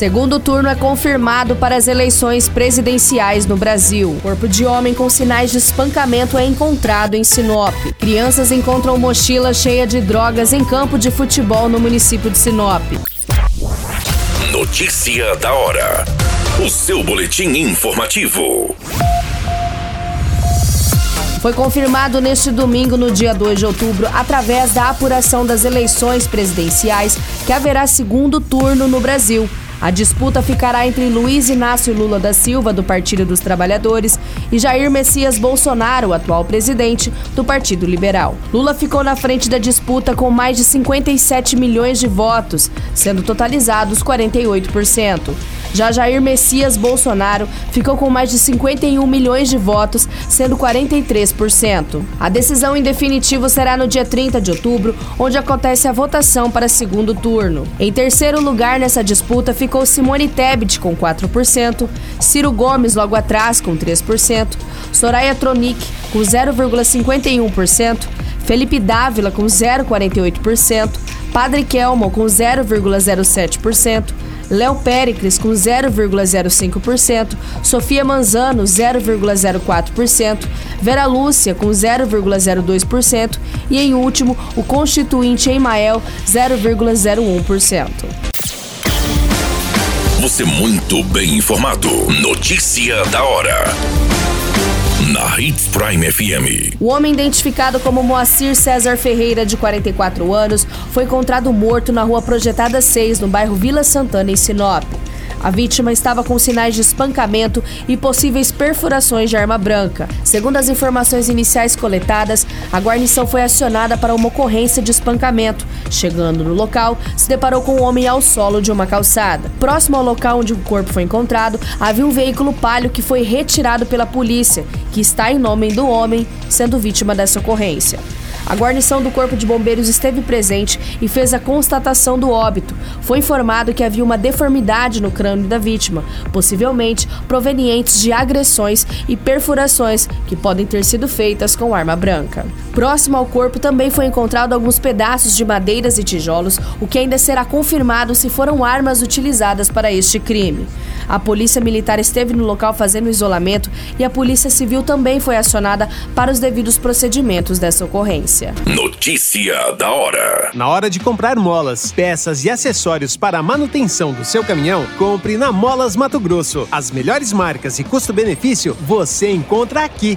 Segundo turno é confirmado para as eleições presidenciais no Brasil. Corpo de homem com sinais de espancamento é encontrado em Sinop. Crianças encontram mochila cheia de drogas em campo de futebol no município de Sinop. Notícia da hora. O seu boletim informativo. Foi confirmado neste domingo, no dia 2 de outubro, através da apuração das eleições presidenciais, que haverá segundo turno no Brasil. A disputa ficará entre Luiz Inácio Lula da Silva, do Partido dos Trabalhadores, e Jair Messias Bolsonaro, atual presidente do Partido Liberal. Lula ficou na frente da disputa com mais de 57 milhões de votos, sendo totalizados 48%. Já Jair Messias Bolsonaro ficou com mais de 51 milhões de votos, sendo 43%. A decisão em definitivo será no dia 30 de outubro, onde acontece a votação para segundo turno. Em terceiro lugar nessa disputa ficou Simone Tebet com 4%, Ciro Gomes logo atrás com 3%, Soraya Tronic com 0,51%, Felipe Dávila com 0,48%, Padre Kelmo com 0,07%, Léo Pericles com 0,05%, Sofia Manzano 0,04%, Vera Lúcia com 0,02% e em último o constituinte Emael 0,01%. Você muito bem informado. Notícia da hora na Hits Prime FM. O homem identificado como Moacir César Ferreira, de 44 anos, foi encontrado morto na rua Projetada 6, no bairro Vila Santana, em Sinop. A vítima estava com sinais de espancamento e possíveis perfurações de arma branca. Segundo as informações iniciais coletadas, a guarnição foi acionada para uma ocorrência de espancamento. Chegando no local, se deparou com um homem ao solo de uma calçada. Próximo ao local onde o corpo foi encontrado, havia um veículo palio que foi retirado pela polícia, que está em nome do homem, sendo vítima dessa ocorrência. A guarnição do Corpo de Bombeiros esteve presente e fez a constatação do óbito. Foi informado que havia uma deformidade no crânio da vítima, possivelmente provenientes de agressões e perfurações que podem ter sido feitas com arma branca. Próximo ao corpo também foi encontrado alguns pedaços de madeiras e tijolos, o que ainda será confirmado se foram armas utilizadas para este crime. A polícia militar esteve no local fazendo isolamento e a polícia civil também foi acionada para os devidos procedimentos dessa ocorrência. Notícia da hora. Na hora de comprar molas, peças e acessórios para a manutenção do seu caminhão, compre na Molas Mato Grosso. As melhores marcas e custo-benefício você encontra aqui.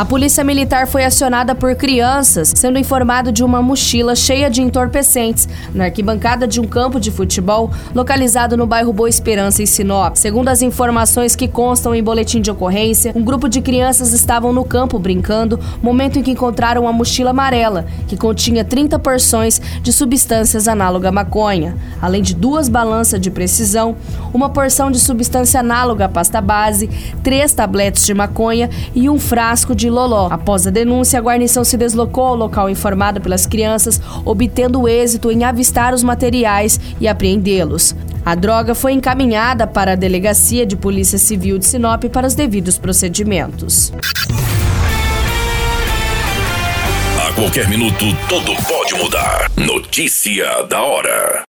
A polícia militar foi acionada por crianças, sendo informado de uma mochila cheia de entorpecentes na arquibancada de um campo de futebol localizado no bairro Boa Esperança, em Sinop. Segundo as informações que constam em boletim de ocorrência, um grupo de crianças estavam no campo brincando, momento em que encontraram uma mochila amarela, que continha 30 porções de substâncias análoga à maconha, além de duas balanças de precisão, uma porção de substância análoga à pasta base, três tabletes de maconha e um frasco de Loló. Após a denúncia, a guarnição se deslocou ao local informado pelas crianças, obtendo êxito em avistar os materiais e apreendê-los. A droga foi encaminhada para a Delegacia de Polícia Civil de Sinop para os devidos procedimentos. A qualquer minuto, tudo pode mudar. Notícia da hora.